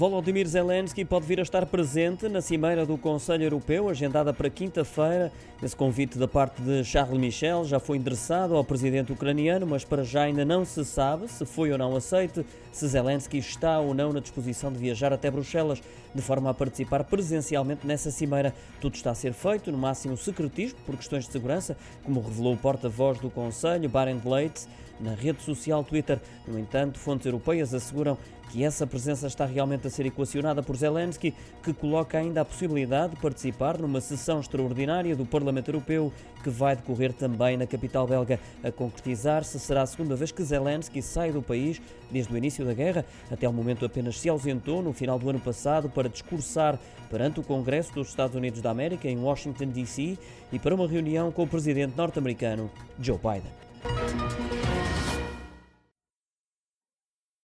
Volodymyr Zelensky pode vir a estar presente na cimeira do Conselho Europeu, agendada para quinta-feira. Esse convite da parte de Charles Michel já foi endereçado ao presidente ucraniano, mas para já ainda não se sabe se foi ou não aceite, se Zelensky está ou não na disposição de viajar até Bruxelas, de forma a participar presencialmente nessa cimeira. Tudo está a ser feito, no máximo secretismo, por questões de segurança, como revelou o porta-voz do Conselho, Barend Leitz, na rede social Twitter. No entanto, fontes europeias asseguram que essa presença está realmente a ser equacionada por Zelensky, que coloca ainda a possibilidade de participar numa sessão extraordinária do Parlamento Europeu, que vai decorrer também na capital belga. A concretizar-se, será a segunda vez que Zelensky sai do país desde o início da guerra. Até ao momento apenas se ausentou no final do ano passado para discursar perante o Congresso dos Estados Unidos da América em Washington, D.C. e para uma reunião com o presidente norte-americano Joe Biden.